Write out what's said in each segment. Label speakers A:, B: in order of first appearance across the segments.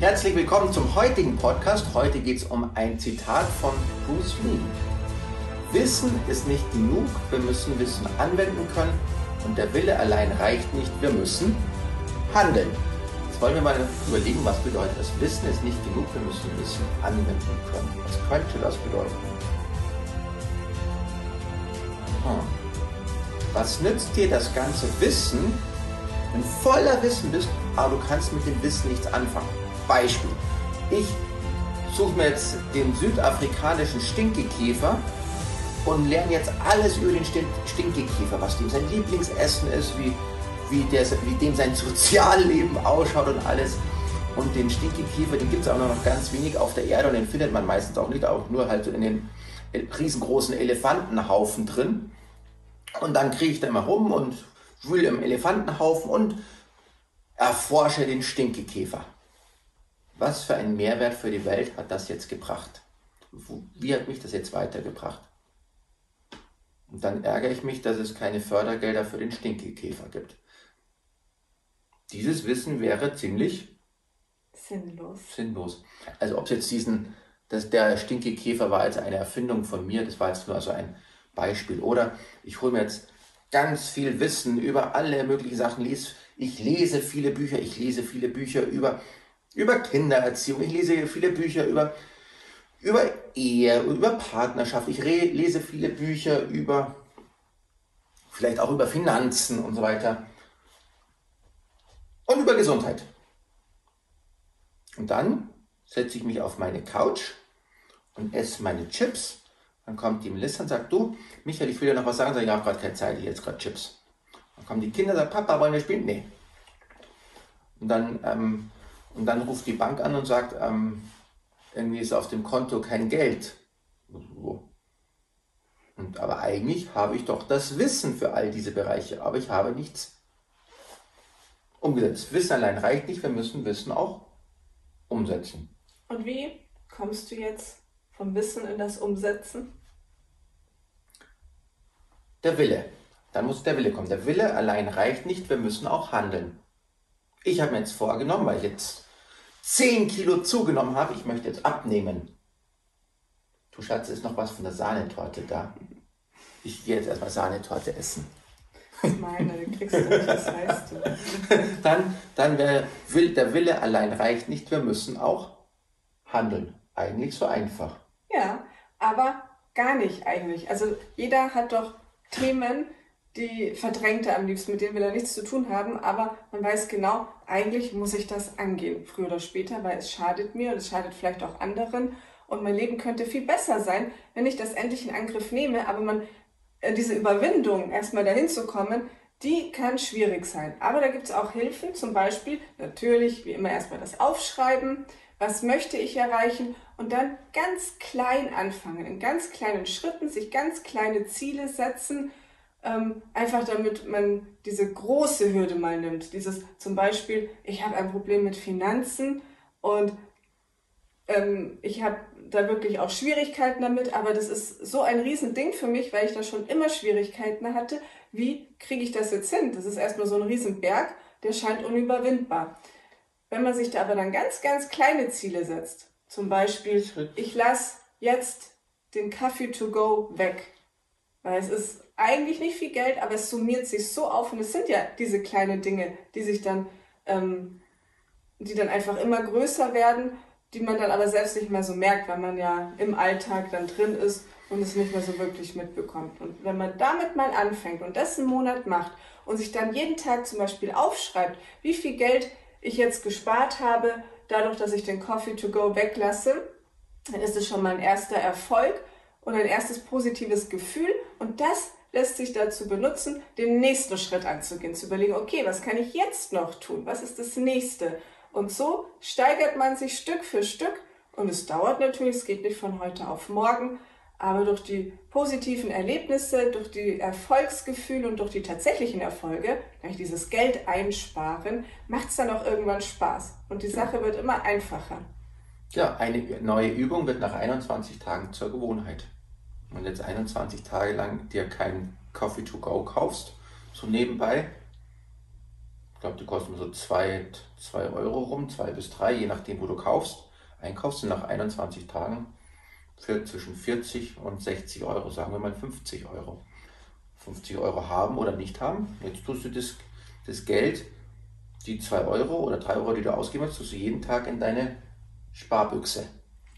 A: Herzlich willkommen zum heutigen Podcast. Heute geht es um ein Zitat von Bruce Lee. Wissen ist nicht genug, wir müssen Wissen anwenden können und der Wille allein reicht nicht, wir müssen handeln. Jetzt wollen wir mal überlegen, was bedeutet das. Wissen ist nicht genug, wir müssen Wissen anwenden können. Was könnte das bedeuten? Hm. Was nützt dir das ganze Wissen, wenn voller Wissen bist, aber du kannst mit dem Wissen nichts anfangen? Beispiel. Ich suche mir jetzt den südafrikanischen Stinkekäfer und lerne jetzt alles über den Stinkekäfer, was dem sein Lieblingsessen ist, wie, wie, der, wie dem sein Sozialleben ausschaut und alles. Und den Stinkekäfer, den gibt es auch noch ganz wenig auf der Erde und den findet man meistens auch nicht, auch nur halt in den riesengroßen Elefantenhaufen drin. Und dann kriege ich da immer rum und wühle im Elefantenhaufen und erforsche den Stinkekäfer. Was für einen Mehrwert für die Welt hat das jetzt gebracht? Wie hat mich das jetzt weitergebracht? Und dann ärgere ich mich, dass es keine Fördergelder für den Stinkekäfer gibt. Dieses Wissen wäre ziemlich
B: sinnlos.
A: Sinnlos. Also ob es jetzt diesen, dass der Stinkekäfer war als eine Erfindung von mir, das war jetzt nur also ein Beispiel. Oder ich hole mir jetzt ganz viel Wissen über alle möglichen Sachen. Ich lese viele Bücher, ich lese viele Bücher über über Kindererziehung. Ich lese viele Bücher über, über Ehe, über Partnerschaft. Ich lese viele Bücher über, vielleicht auch über Finanzen und so weiter. Und über Gesundheit. Und dann setze ich mich auf meine Couch und esse meine Chips. Dann kommt die Melissa und sagt, du, Michael, ich will dir noch was sagen. Sag, ich habe gerade keine Zeit, ich jetzt gerade Chips. Dann kommen die Kinder und sagen, Papa, wollen wir spielen? Nee. Und dann ähm, und dann ruft die Bank an und sagt, ähm, irgendwie ist auf dem Konto kein Geld. Und, aber eigentlich habe ich doch das Wissen für all diese Bereiche, aber ich habe nichts umgesetzt. Wissen allein reicht nicht, wir müssen Wissen auch umsetzen.
B: Und wie kommst du jetzt vom Wissen in das Umsetzen?
A: Der Wille. Dann muss der Wille kommen. Der Wille allein reicht nicht, wir müssen auch handeln. Ich habe mir jetzt vorgenommen, weil ich jetzt 10 Kilo zugenommen habe, ich möchte jetzt abnehmen. Du Schatz, ist noch was von der Sahnetorte da? Ich gehe jetzt erstmal Sahnetorte essen.
B: Meine, die kriegst du nicht, das weißt du.
A: dann dann wär, will, der Wille allein reicht nicht, wir müssen auch handeln. Eigentlich so einfach.
B: Ja, aber gar nicht eigentlich. Also jeder hat doch Themen, die verdrängt er am liebsten, mit denen will er nichts zu tun haben, aber man weiß genau, eigentlich muss ich das angehen, früher oder später, weil es schadet mir und es schadet vielleicht auch anderen. Und mein Leben könnte viel besser sein, wenn ich das endlich in Angriff nehme, aber man, äh, diese Überwindung, erstmal dahin zu kommen, die kann schwierig sein. Aber da gibt es auch Hilfen, zum Beispiel natürlich, wie immer, erstmal das Aufschreiben, was möchte ich erreichen? Und dann ganz klein anfangen, in ganz kleinen Schritten, sich ganz kleine Ziele setzen, ähm, einfach damit man diese große Hürde mal nimmt. Dieses zum Beispiel, ich habe ein Problem mit Finanzen und ähm, ich habe da wirklich auch Schwierigkeiten damit, aber das ist so ein Riesending für mich, weil ich da schon immer Schwierigkeiten hatte. Wie kriege ich das jetzt hin? Das ist erstmal so ein Riesenberg, der scheint unüberwindbar. Wenn man sich da aber dann ganz, ganz kleine Ziele setzt, zum Beispiel, ich lasse jetzt den Kaffee to go weg, weil es ist eigentlich nicht viel Geld, aber es summiert sich so auf und es sind ja diese kleinen Dinge, die sich dann, ähm, die dann einfach immer größer werden, die man dann aber selbst nicht mehr so merkt, weil man ja im Alltag dann drin ist und es nicht mehr so wirklich mitbekommt. Und wenn man damit mal anfängt und das einen Monat macht und sich dann jeden Tag zum Beispiel aufschreibt, wie viel Geld ich jetzt gespart habe, dadurch, dass ich den Coffee to go weglasse, dann ist es schon mal ein erster Erfolg und ein erstes positives Gefühl und das lässt sich dazu benutzen, den nächsten Schritt anzugehen, zu überlegen, okay, was kann ich jetzt noch tun? Was ist das nächste? Und so steigert man sich Stück für Stück und es dauert natürlich, es geht nicht von heute auf morgen, aber durch die positiven Erlebnisse, durch die Erfolgsgefühle und durch die tatsächlichen Erfolge, durch dieses Geld einsparen, macht es dann auch irgendwann Spaß und die Sache wird immer einfacher.
A: Ja, eine neue Übung wird nach 21 Tagen zur Gewohnheit und jetzt 21 Tage lang dir kein Coffee to go kaufst, so nebenbei, Ich glaube, die kosten so 2 Euro rum, 2 bis 3, je nachdem, wo du kaufst. Einkaufst und nach 21 Tagen für zwischen 40 und 60 Euro, sagen wir mal 50 Euro. 50 Euro haben oder nicht haben. Jetzt tust du das, das Geld, die 2 Euro oder 3 Euro, die du ausgeben hast, tust du jeden Tag in deine Sparbüchse.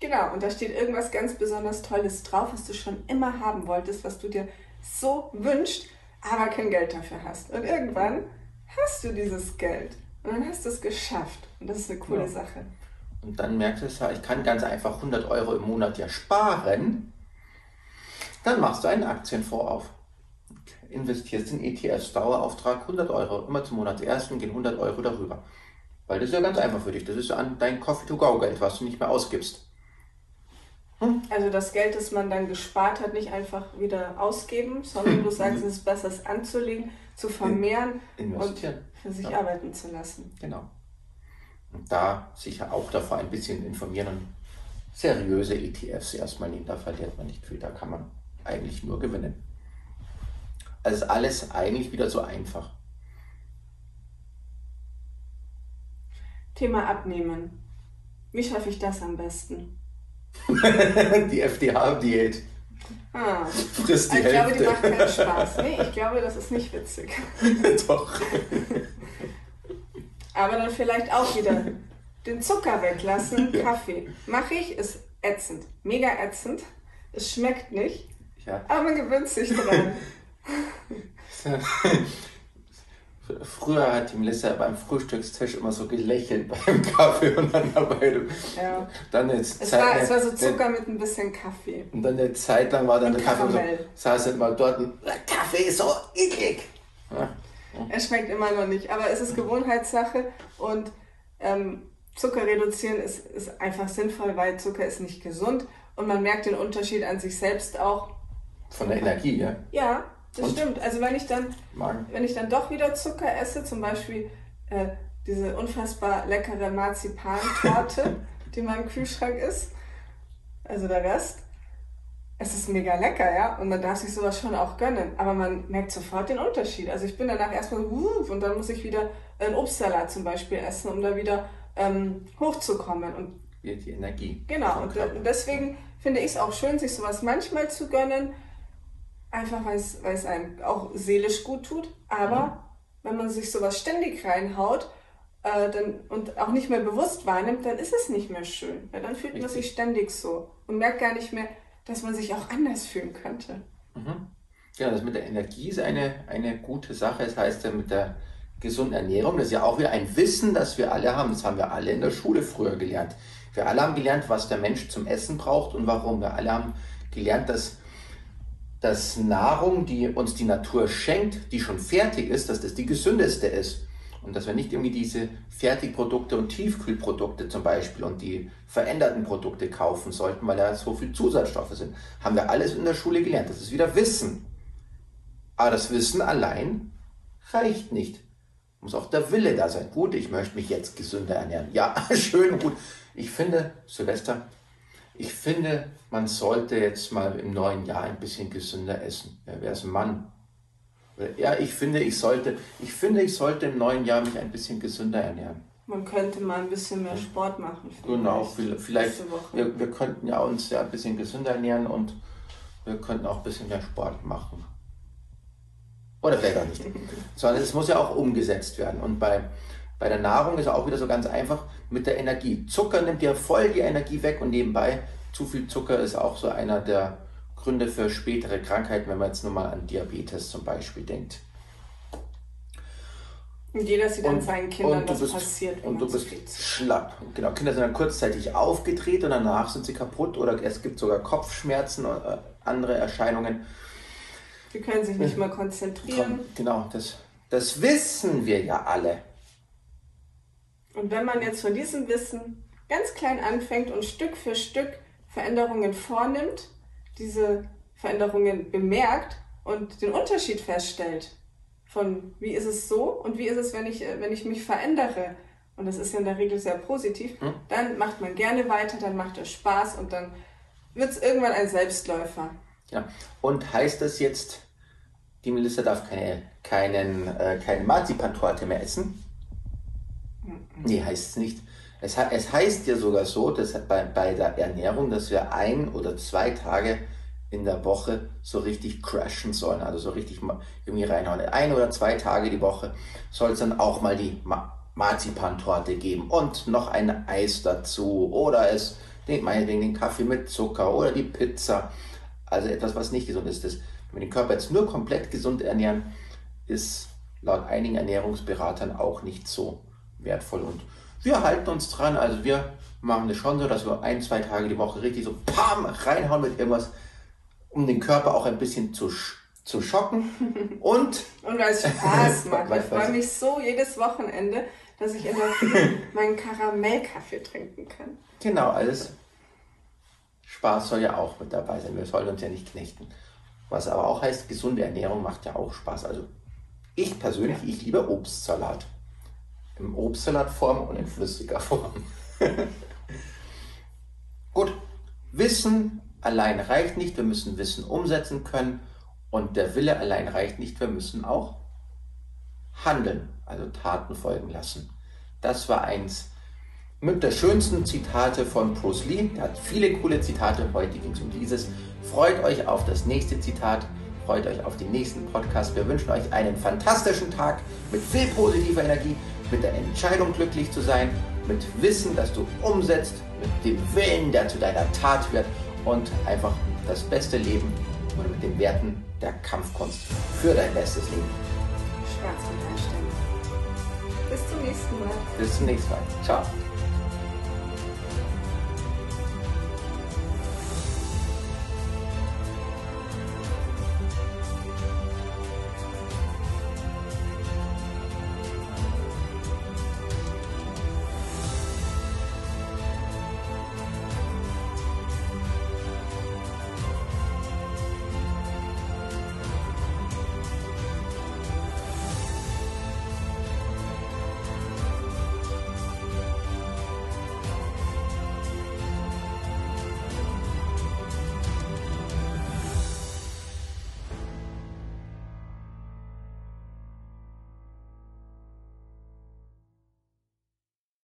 B: Genau, und da steht irgendwas ganz besonders Tolles drauf, was du schon immer haben wolltest, was du dir so wünschst, aber kein Geld dafür hast. Und irgendwann hast du dieses Geld und dann hast du es geschafft. Und das ist eine coole ja. Sache.
A: Und dann merkst du, ich kann ganz einfach 100 Euro im Monat ja sparen. Dann machst du einen Aktienfonds auf. Investierst in ETFs, Dauerauftrag 100 Euro. Immer zum Monatsersten gehen 100 Euro darüber. Weil das ist ja ganz einfach für dich. Das ist ja dein Coffee-to-Go-Geld, was du nicht mehr ausgibst.
B: Hm? Also das Geld, das man dann gespart hat, nicht einfach wieder ausgeben, sondern du sagst, es ist besser, es anzulegen, zu vermehren und für sich ja. arbeiten zu lassen.
A: Genau. Und da sicher auch davor ein bisschen informieren und seriöse ETFs erstmal nehmen, da verliert man nicht viel, da kann man eigentlich nur gewinnen. Also ist alles eigentlich wieder so einfach.
B: Thema Abnehmen. Wie schaffe ich das am besten?
A: die FDH-Diät.
B: Ah. Frisst die ich Hälfte. glaube, die macht keinen Spaß. Nee, ich glaube, das ist nicht witzig.
A: Doch.
B: Aber dann vielleicht auch wieder den Zucker weglassen, ja. Kaffee. Mache ich, ist ätzend. Mega ätzend. Es schmeckt nicht. Ja. Aber man gewöhnt sich dran.
A: Früher hat die Melissa beim Frühstückstisch immer so gelächelt beim Kaffee und dann dabei.
B: Ja. Dann Zeit, es, war, es war so Zucker eine, mit ein bisschen Kaffee.
A: Und dann eine Zeit lang war dann der Kaffee so, saß halt mal dort und Kaffee ist so eklig.
B: Ja. Er schmeckt immer noch nicht, aber es ist Gewohnheitssache und ähm, Zucker reduzieren ist, ist einfach sinnvoll, weil Zucker ist nicht gesund und man merkt den Unterschied an sich selbst auch.
A: Von der Energie, ja?
B: Ja, das und? stimmt. Also wenn ich dann, Magen. wenn ich dann doch wieder Zucker esse, zum Beispiel äh, diese unfassbar leckere Marzipantorte, die in meinem Kühlschrank ist, also der Rest, es ist mega lecker, ja, und man darf sich sowas schon auch gönnen, aber man merkt sofort den Unterschied. Also ich bin danach erstmal und dann muss ich wieder einen Obstsalat zum Beispiel essen, um da wieder ähm, hochzukommen und
A: die Energie.
B: Genau, und deswegen finde ich es auch schön, sich sowas manchmal zu gönnen, Einfach weil es einem auch seelisch gut tut. Aber mhm. wenn man sich sowas ständig reinhaut äh, dann, und auch nicht mehr bewusst wahrnimmt, dann ist es nicht mehr schön. Weil dann fühlt Richtig. man sich ständig so und merkt gar nicht mehr, dass man sich auch anders fühlen könnte.
A: Mhm. Ja, das mit der Energie ist eine, eine gute Sache. Das heißt ja mit der gesunden Ernährung, das ist ja auch wieder ein Wissen, das wir alle haben. Das haben wir alle in der Schule früher gelernt. Wir alle haben gelernt, was der Mensch zum Essen braucht und warum. Wir alle haben gelernt, dass dass Nahrung, die uns die Natur schenkt, die schon fertig ist, dass das die gesündeste ist. Und dass wir nicht irgendwie diese Fertigprodukte und Tiefkühlprodukte zum Beispiel und die veränderten Produkte kaufen sollten, weil da so viel Zusatzstoffe sind. Haben wir alles in der Schule gelernt. Das ist wieder Wissen. Aber das Wissen allein reicht nicht. Muss auch der Wille da sein. Gut, ich möchte mich jetzt gesünder ernähren. Ja, schön gut. Ich finde, Silvester, ich finde, man sollte jetzt mal im neuen Jahr ein bisschen gesünder essen. Ja, wer ist ein Mann? Ja, ich finde, ich sollte, ich finde, ich sollte im neuen Jahr mich ein bisschen gesünder ernähren.
B: Man könnte mal ein bisschen mehr Sport machen.
A: Genau, vielleicht. Wir, wir könnten ja uns ja ein bisschen gesünder ernähren und wir könnten auch ein bisschen mehr Sport machen. Oder besser nicht. Sondern es muss ja auch umgesetzt werden. Und bei, bei der Nahrung ist auch wieder so ganz einfach mit der Energie. Zucker nimmt ja voll die Energie weg und nebenbei zu viel Zucker ist auch so einer der Gründe für spätere Krankheiten, wenn man jetzt nur mal an Diabetes zum Beispiel denkt.
B: Und jeder sieht an seinen Kindern, was
A: bist,
B: passiert.
A: Und du bist schlapp. Genau, Kinder sind dann kurzzeitig aufgedreht und danach sind sie kaputt oder es gibt sogar Kopfschmerzen oder äh, andere Erscheinungen.
B: Die können sich nicht mal konzentrieren.
A: Genau, das, das wissen wir ja alle.
B: Und wenn man jetzt von diesem Wissen ganz klein anfängt und Stück für Stück Veränderungen vornimmt, diese Veränderungen bemerkt und den Unterschied feststellt von wie ist es so und wie ist es, wenn ich, wenn ich mich verändere, und das ist ja in der Regel sehr positiv, hm. dann macht man gerne weiter, dann macht es Spaß und dann wird es irgendwann ein Selbstläufer.
A: Ja, und heißt das jetzt, die Melissa darf keine, keinen, äh, keine Marzipantorte mehr essen? Nee, heißt es nicht. Es, es heißt ja sogar so, dass bei, bei der Ernährung, dass wir ein oder zwei Tage in der Woche so richtig crashen sollen, also so richtig irgendwie reinhauen. Ein oder zwei Tage die Woche soll es dann auch mal die Marzipantorte geben und noch ein Eis dazu oder es, den, meinetwegen den Kaffee mit Zucker oder die Pizza. Also etwas, was nicht gesund ist. Das, wenn wir den Körper jetzt nur komplett gesund ernähren, ist laut einigen Ernährungsberatern auch nicht so wertvoll. Und wir halten uns dran, also wir machen das schon so, dass wir ein, zwei Tage die Woche richtig so pam reinhauen mit irgendwas, um den Körper auch ein bisschen zu, zu schocken. Und,
B: und weil es Spaß macht. Ich freue mich so jedes Wochenende, dass ich immer meinen Karamellkaffee trinken kann.
A: Genau, alles. Spaß soll ja auch mit dabei sein. Wir sollen uns ja nicht knechten. Was aber auch heißt, gesunde Ernährung macht ja auch Spaß. Also ich persönlich, ich liebe Obstsalat. Im Obstsalatform und in flüssiger Form. Gut, Wissen allein reicht nicht, wir müssen Wissen umsetzen können und der Wille allein reicht nicht, wir müssen auch handeln, also Taten folgen lassen. Das war eins mit der schönsten Zitate von Bruce Lee. Er hat viele coole Zitate, heute ging es um dieses. Freut euch auf das nächste Zitat, freut euch auf den nächsten Podcast. Wir wünschen euch einen fantastischen Tag mit viel positiver Energie, mit der Entscheidung glücklich zu sein, mit Wissen, das du umsetzt, mit dem Willen, der zu deiner Tat wird und einfach das beste Leben oder mit den Werten der Kampfkunst für dein bestes Leben.
B: Schwarz und Einstellung. Bis zum nächsten Mal.
A: Bis zum nächsten Mal. Ciao.